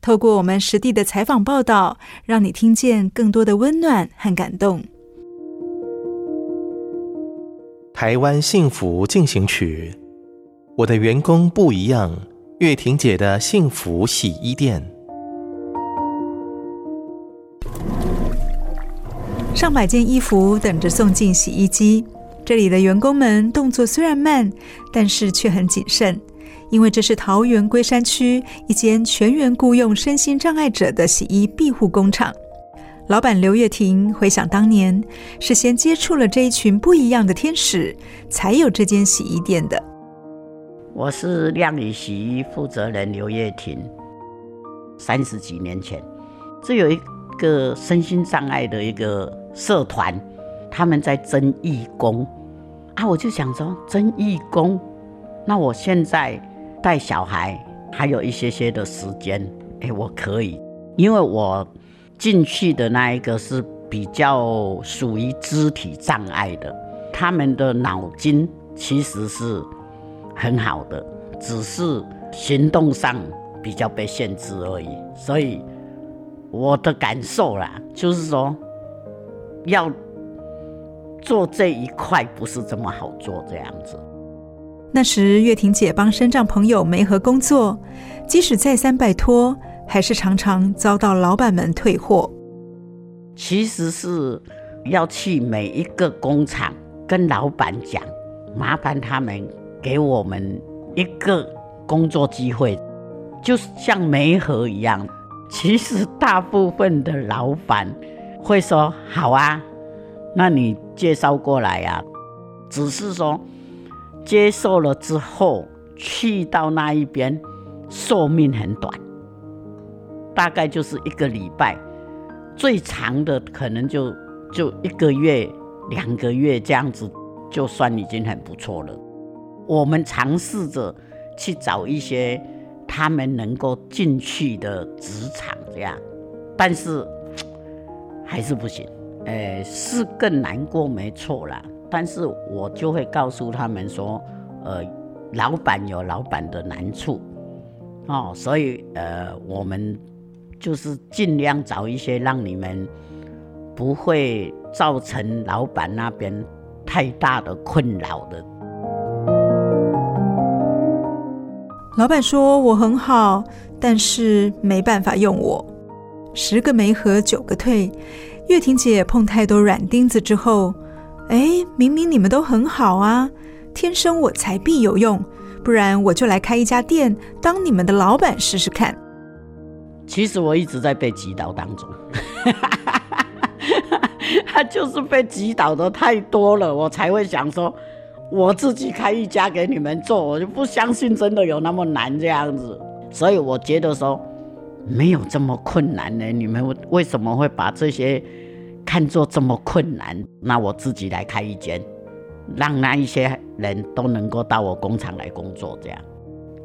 透过我们实地的采访报道，让你听见更多的温暖和感动。台湾幸福进行曲，我的员工不一样。月婷姐的幸福洗衣店，上百件衣服等着送进洗衣机。这里的员工们动作虽然慢，但是却很谨慎。因为这是桃园龟山区一间全员雇用身心障碍者的洗衣庇护工厂，老板刘月婷回想当年是先接触了这一群不一样的天使，才有这间洗衣店的。我是靓宇洗衣负责人刘月婷。三十几年前，这有一个身心障碍的一个社团，他们在征义工啊，我就想说征义工，那我现在。带小孩还有一些些的时间，哎，我可以，因为我进去的那一个是比较属于肢体障碍的，他们的脑筋其实是很好的，只是行动上比较被限制而已。所以我的感受啦，就是说要做这一块不是这么好做，这样子。那时，月婷姐帮身障朋友媒合工作，即使再三拜托，还是常常遭到老板们退货。其实是要去每一个工厂跟老板讲，麻烦他们给我们一个工作机会，就像媒合一样。其实大部分的老板会说：“好啊，那你介绍过来呀。”只是说。接受了之后，去到那一边，寿命很短，大概就是一个礼拜，最长的可能就就一个月、两个月这样子，就算已经很不错了。我们尝试着去找一些他们能够进去的职场，这样，但是还是不行，呃，是更难过，没错啦。但是我就会告诉他们说，呃，老板有老板的难处，哦，所以呃，我们就是尽量找一些让你们不会造成老板那边太大的困扰的。老板说我很好，但是没办法用我，十个没合九个退。月婷姐碰太多软钉子之后。哎，明明你们都很好啊，天生我材必有用，不然我就来开一家店，当你们的老板试试看。其实我一直在被击倒当中，他就是被击倒的太多了，我才会想说，我自己开一家给你们做，我就不相信真的有那么难这样子。所以我觉得说，没有这么困难呢，你们为什么会把这些？看作这么困难，那我自己来开一间，让那一些人都能够到我工厂来工作。这样，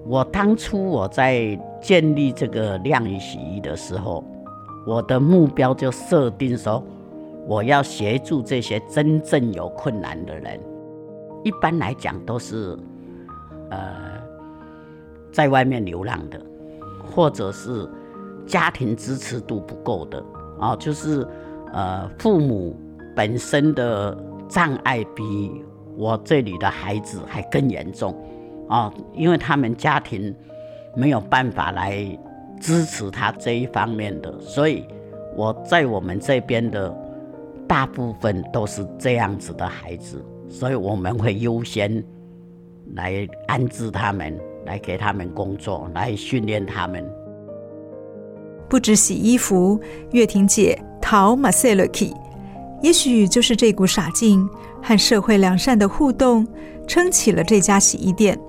我当初我在建立这个晾衣洗衣的时候，我的目标就设定说，我要协助这些真正有困难的人。一般来讲都是，呃，在外面流浪的，或者是家庭支持度不够的，哦，就是呃，父母本身的障碍比我这里的孩子还更严重，哦，因为他们家庭没有办法来支持他这一方面的，所以我在我们这边的大部分都是这样子的孩子。所以我们会优先来安置他们，来给他们工作，来训练他们。不止洗衣服，月婷姐淘马塞勒基，也许就是这股傻劲和社会良善的互动，撑起了这家洗衣店，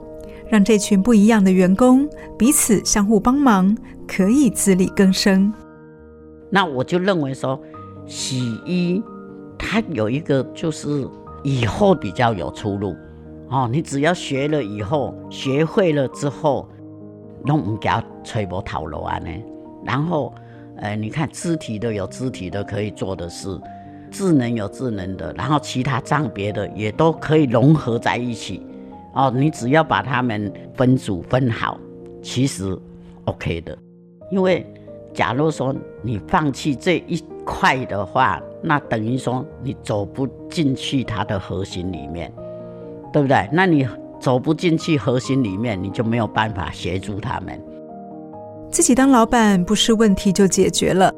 让这群不一样的员工彼此相互帮忙，可以自力更生。那我就认为说，洗衣它有一个就是。以后比较有出路，哦，你只要学了以后，学会了之后，弄唔叫吹波讨罗啊呢。然后，呃，你看肢体的有肢体的可以做的事，智能有智能的，然后其他障别的也都可以融合在一起。哦，你只要把它们分组分好，其实 OK 的。因为假如说你放弃这一块的话，那等于说你走不进去它的核心里面，对不对？那你走不进去核心里面，你就没有办法协助他们。自己当老板不是问题就解决了，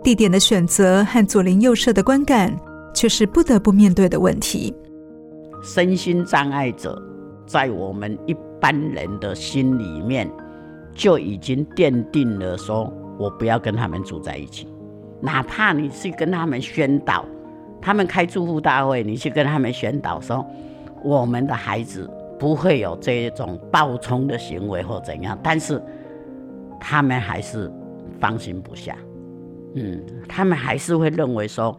地点的选择和左邻右舍的观感却是不得不面对的问题。身心障碍者在我们一般人的心里面就已经奠定了说，我不要跟他们住在一起。哪怕你去跟他们宣导，他们开住户大会，你去跟他们宣导说，我们的孩子不会有这种暴冲的行为或怎样，但是他们还是放心不下，嗯，他们还是会认为说，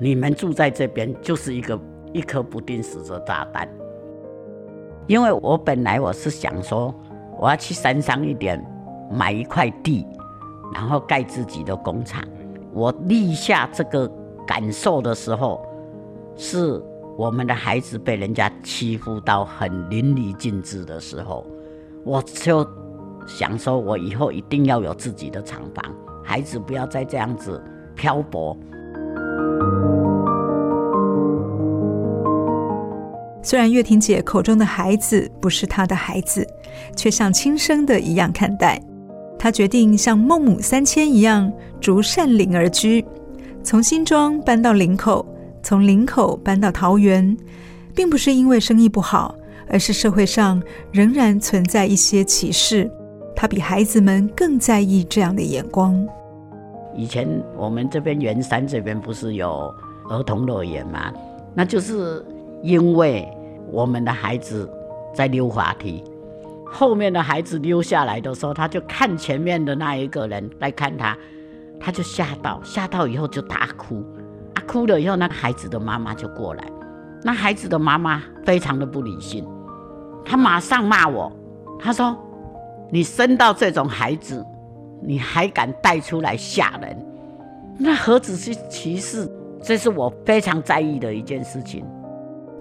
你们住在这边就是一个一颗不定时的炸弹。因为我本来我是想说，我要去山上一点买一块地，然后盖自己的工厂。我立下这个感受的时候，是我们的孩子被人家欺负到很淋漓尽致的时候，我就想说，我以后一定要有自己的厂房，孩子不要再这样子漂泊。虽然月婷姐口中的孩子不是她的孩子，却像亲生的一样看待。她决定像孟母三迁一样逐善林而居，从新庄搬到林口，从林口搬到桃园，并不是因为生意不好，而是社会上仍然存在一些歧视。他比孩子们更在意这样的眼光。以前我们这边圆山这边不是有儿童乐园吗？那就是因为我们的孩子在溜滑梯。后面的孩子溜下来的时候，他就看前面的那一个人来看他，他就吓到，吓到以后就大哭，啊，哭了以后，那个孩子的妈妈就过来，那孩子的妈妈非常的不理性，他马上骂我，他说：“你生到这种孩子，你还敢带出来吓人？那何止是歧视？这是我非常在意的一件事情。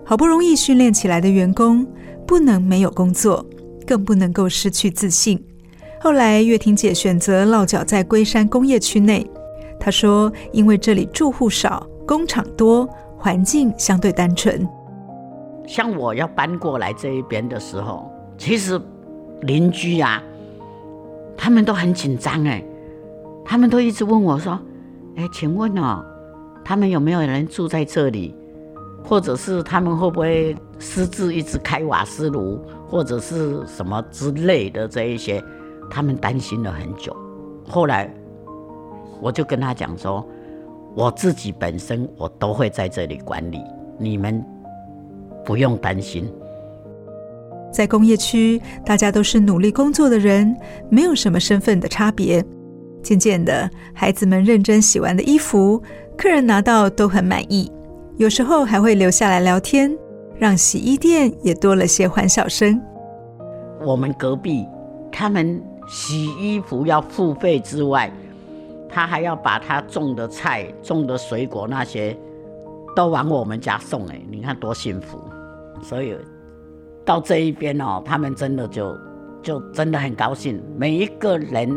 好不容易训练起来的员工，不能没有工作。”更不能够失去自信。后来，月婷姐选择落脚在龟山工业区内。她说：“因为这里住户少，工厂多，环境相对单纯。像我要搬过来这一边的时候，其实邻居啊，他们都很紧张哎，他们都一直问我说：‘哎，请问哦，他们有没有人住在这里？’或者是他们会不会私自一直开瓦斯炉，或者是什么之类的这一些，他们担心了很久。后来我就跟他讲说，我自己本身我都会在这里管理，你们不用担心。在工业区，大家都是努力工作的人，没有什么身份的差别。渐渐的，孩子们认真洗完的衣服，客人拿到都很满意。有时候还会留下来聊天，让洗衣店也多了些欢笑声。我们隔壁他们洗衣服要付费之外，他还要把他种的菜、种的水果那些都往我们家送哎，你看多幸福。所以到这一边哦，他们真的就就真的很高兴。每一个人，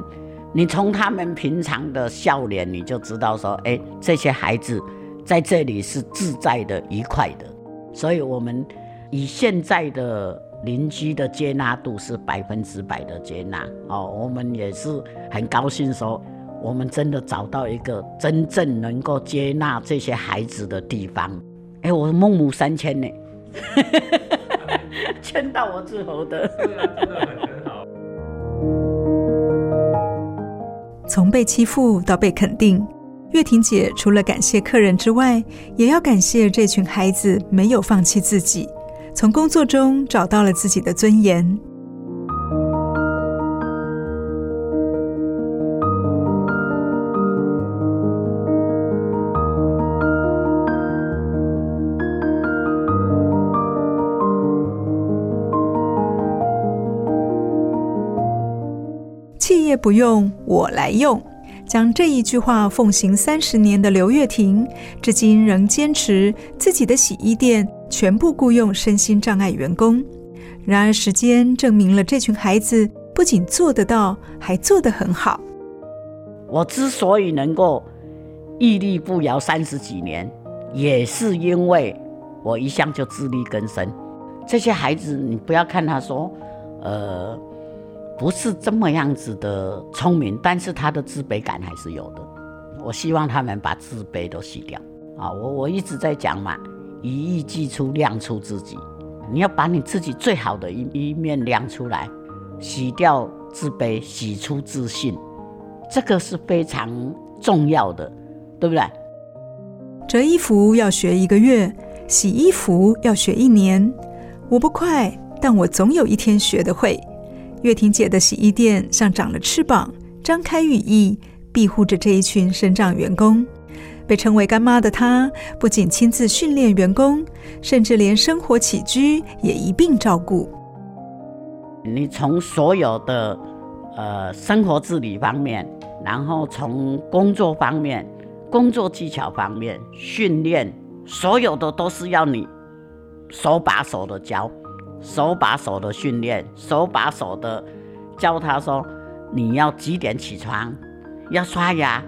你从他们平常的笑脸，你就知道说，哎，这些孩子在这里是自在的、愉快的。所以我们以现在的邻居的接纳度是百分之百的接纳哦，我们也是很高兴说。我们真的找到一个真正能够接纳这些孩子的地方。哎，我孟母三迁呢，迁到我之后的。从被欺负到被肯定，月婷姐除了感谢客人之外，也要感谢这群孩子没有放弃自己，从工作中找到了自己的尊严。不用我来用，将这一句话奉行三十年的刘月婷，至今仍坚持自己的洗衣店全部雇佣身心障碍员工。然而，时间证明了这群孩子不仅做得到，还做得很好。我之所以能够屹立不摇三十几年，也是因为我一向就自力更生。这些孩子，你不要看他说，呃。不是这么样子的聪明，但是他的自卑感还是有的。我希望他们把自卑都洗掉啊！我我一直在讲嘛，一艺既出，亮出自己。你要把你自己最好的一一面亮出来，洗掉自卑，洗出自信，这个是非常重要的，对不对？折衣服要学一个月，洗衣服要学一年。我不快，但我总有一天学得会。月婷姐的洗衣店像长了翅膀，张开羽翼，庇护着这一群生长员工。被称为干妈的她，不仅亲自训练员工，甚至连生活起居也一并照顾。你从所有的呃生活自理方面，然后从工作方面、工作技巧方面训练，所有的都是要你手把手的教。手把手的训练，手把手的教他说：“你要几点起床？要刷牙，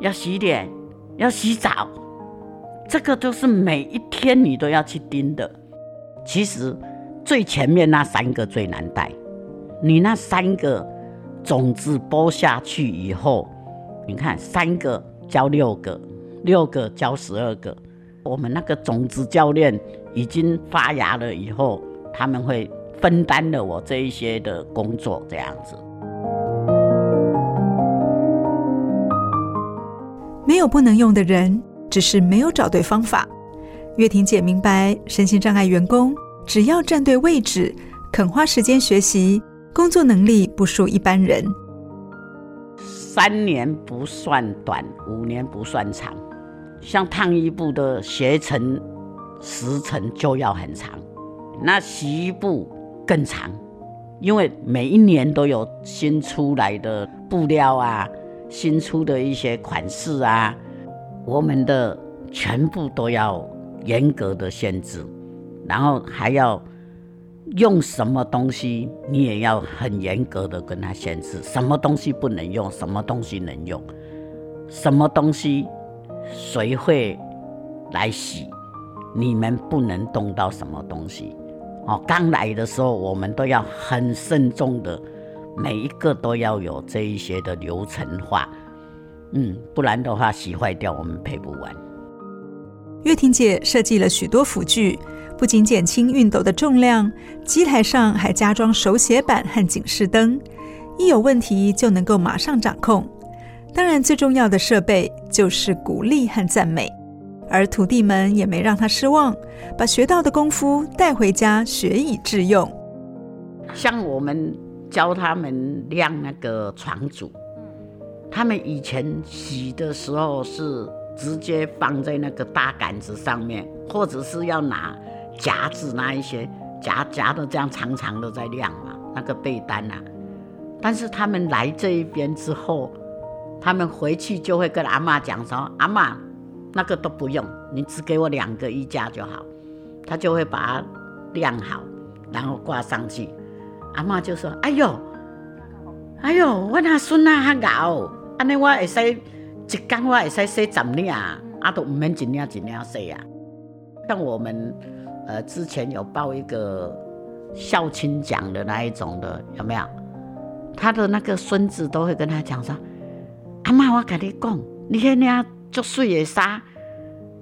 要洗脸，要洗澡。这个都是每一天你都要去盯的。其实最前面那三个最难带。你那三个种子播下去以后，你看三个教六个，六个教十二个。我们那个种子教练已经发芽了以后。”他们会分担了我这一些的工作，这样子。没有不能用的人，只是没有找对方法。月婷姐明白，身心障碍员工只要站对位置，肯花时间学习，工作能力不输一般人。三年不算短，五年不算长。像烫衣布的学程时程就要很长。那洗衣布更长，因为每一年都有新出来的布料啊，新出的一些款式啊，我们的全部都要严格的限制，然后还要用什么东西，你也要很严格的跟他限制，什么东西不能用，什么东西能用，什么东西谁会来洗，你们不能动到什么东西。哦，刚来的时候，我们都要很慎重的，每一个都要有这一些的流程化，嗯，不然的话洗坏掉，我们赔不完。月婷姐设计了许多辅具，不仅减轻熨斗的重量，机台上还加装手写板和警示灯，一有问题就能够马上掌控。当然，最重要的设备就是鼓励和赞美。而徒弟们也没让他失望，把学到的功夫带回家学以致用。像我们教他们晾那个床组，他们以前洗的时候是直接放在那个大杆子上面，或者是要拿夹子那一些夹夹的这样长长的在晾嘛，那个被单啊。但是他们来这一边之后，他们回去就会跟阿嬷讲说：“阿嬷，那个都不用，你只给我两个衣架就好。”他就会把它晾好，然后挂上去。阿嬷就说：“哎呦，哎呦，我那孙啊，较熬，安尼我会使一工我会使洗十领，啊都唔免一领一领洗啊。像我们呃之前有报一个孝亲奖的那一种的，有没有？他的那个孙子都会跟他讲说：阿嬷，我跟你讲，你迄领足水的衫，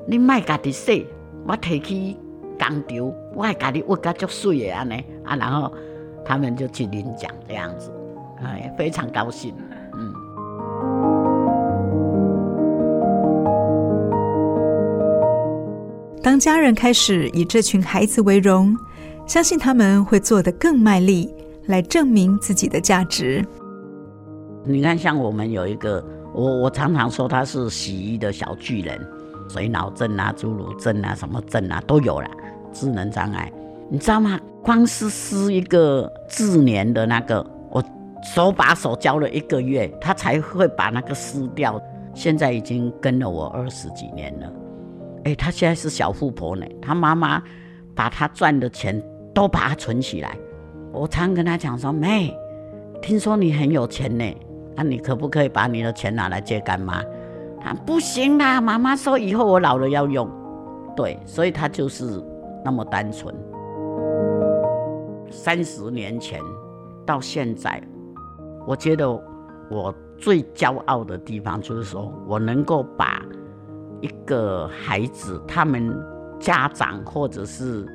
你莫家己洗，我提去工厂，我会家己握甲足水的安尼啊，然后。”他们就去领奖这样子，哎，非常高兴。嗯，当家人开始以这群孩子为荣，相信他们会做得更卖力，来证明自己的价值。你看，像我们有一个，我我常常说他是洗衣的小巨人，水脑症啊、侏儒症啊、什么症啊都有了，智能障碍。你知道吗？光是撕一个自粘的那个，我手把手教了一个月，他才会把那个撕掉。现在已经跟了我二十几年了。哎，他现在是小富婆呢。他妈妈把他赚的钱都把他存起来。我常跟他讲说：“妹，听说你很有钱呢，那你可不可以把你的钱拿来借干妈？”他不行啦，妈妈说以后我老了要用。对，所以他就是那么单纯。三十年前到现在，我觉得我最骄傲的地方就是说，我能够把一个孩子，他们家长或者是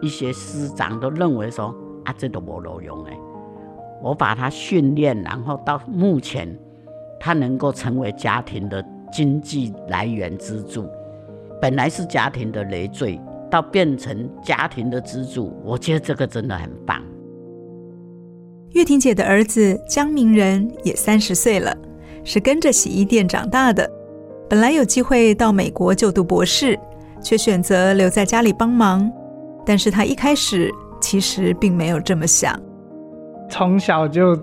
一些师长都认为说啊，这都没路用哎，我把他训练，然后到目前，他能够成为家庭的经济来源支柱，本来是家庭的累赘。到变成家庭的支柱，我觉得这个真的很棒。月婷姐的儿子江明仁也三十岁了，是跟着洗衣店长大的。本来有机会到美国就读博士，却选择留在家里帮忙。但是他一开始其实并没有这么想。从小就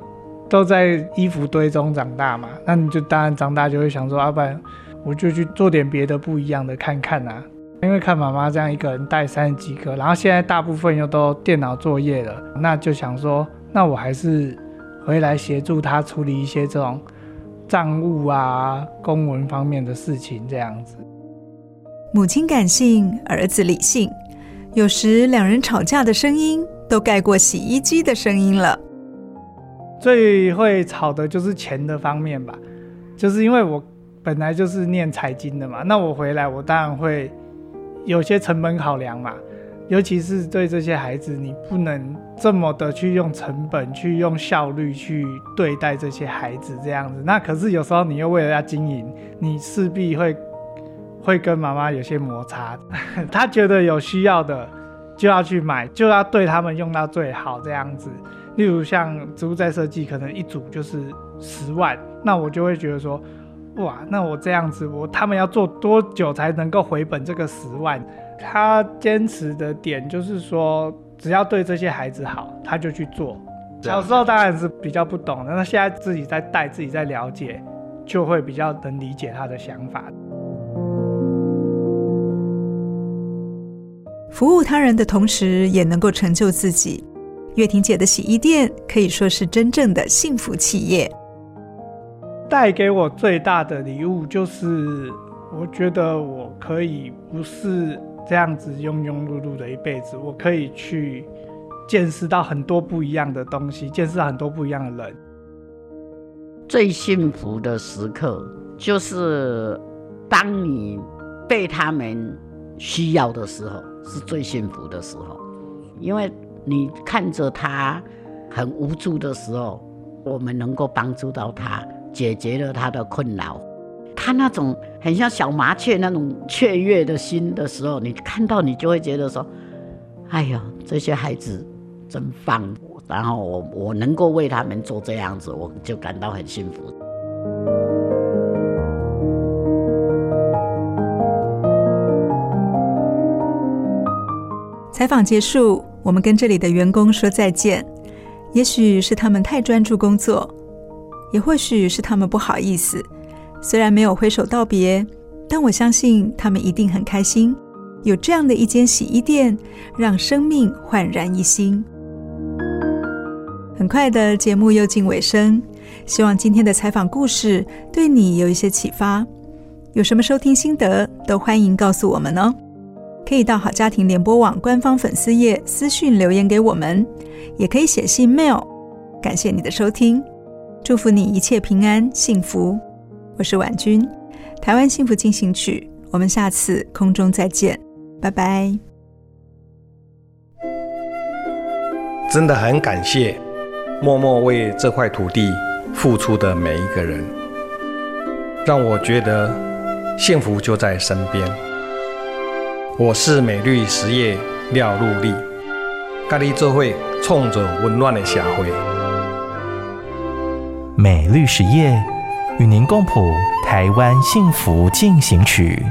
都在衣服堆中长大嘛，那你就当然长大就会想说，要不然我就去做点别的不一样的看看啊。因为看妈妈这样一个人带三十几个，然后现在大部分又都电脑作业了，那就想说，那我还是回来协助他处理一些这种账务啊、公文方面的事情，这样子。母亲感性，儿子理性，有时两人吵架的声音都盖过洗衣机的声音了。最会吵的就是钱的方面吧，就是因为我本来就是念财经的嘛，那我回来我当然会。有些成本考量嘛，尤其是对这些孩子，你不能这么的去用成本、去用效率去对待这些孩子这样子。那可是有时候你又为了要经营，你势必会会跟妈妈有些摩擦。他觉得有需要的就要去买，就要对他们用到最好这样子。例如像植物再设计，可能一组就是十万，那我就会觉得说。哇，那我这样子，我他们要做多久才能够回本这个十万？他坚持的点就是说，只要对这些孩子好，他就去做。小时候当然是比较不懂的，那现在自己在带，自己在了解，就会比较能理解他的想法。服务他人的同时，也能够成就自己。月婷姐的洗衣店可以说是真正的幸福企业。带给我最大的礼物就是，我觉得我可以不是这样子庸庸碌碌的一辈子，我可以去见识到很多不一样的东西，见识到很多不一样的人。最幸福的时刻就是当你被他们需要的时候，是最幸福的时候，因为你看着他很无助的时候，我们能够帮助到他。解决了他的困扰，他那种很像小麻雀那种雀跃的心的时候，你看到你就会觉得说：“哎呀，这些孩子真棒！”然后我我能够为他们做这样子，我就感到很幸福。采访结束，我们跟这里的员工说再见。也许是他们太专注工作。也或许是他们不好意思，虽然没有挥手道别，但我相信他们一定很开心，有这样的一间洗衣店，让生命焕然一新。很快的节目又进尾声，希望今天的采访故事对你有一些启发。有什么收听心得，都欢迎告诉我们哦。可以到好家庭联播网官方粉丝页私讯留言给我们，也可以写信 mail。感谢你的收听，祝福你一切平安幸福。我是婉君，台湾幸福进行曲，我们下次空中再见，拜拜。真的很感谢默默为这块土地付出的每一个人，让我觉得幸福就在身边。我是美绿实业廖陆立，跟你做会创造温暖的社会。美绿实业与您共谱台湾幸福进行曲。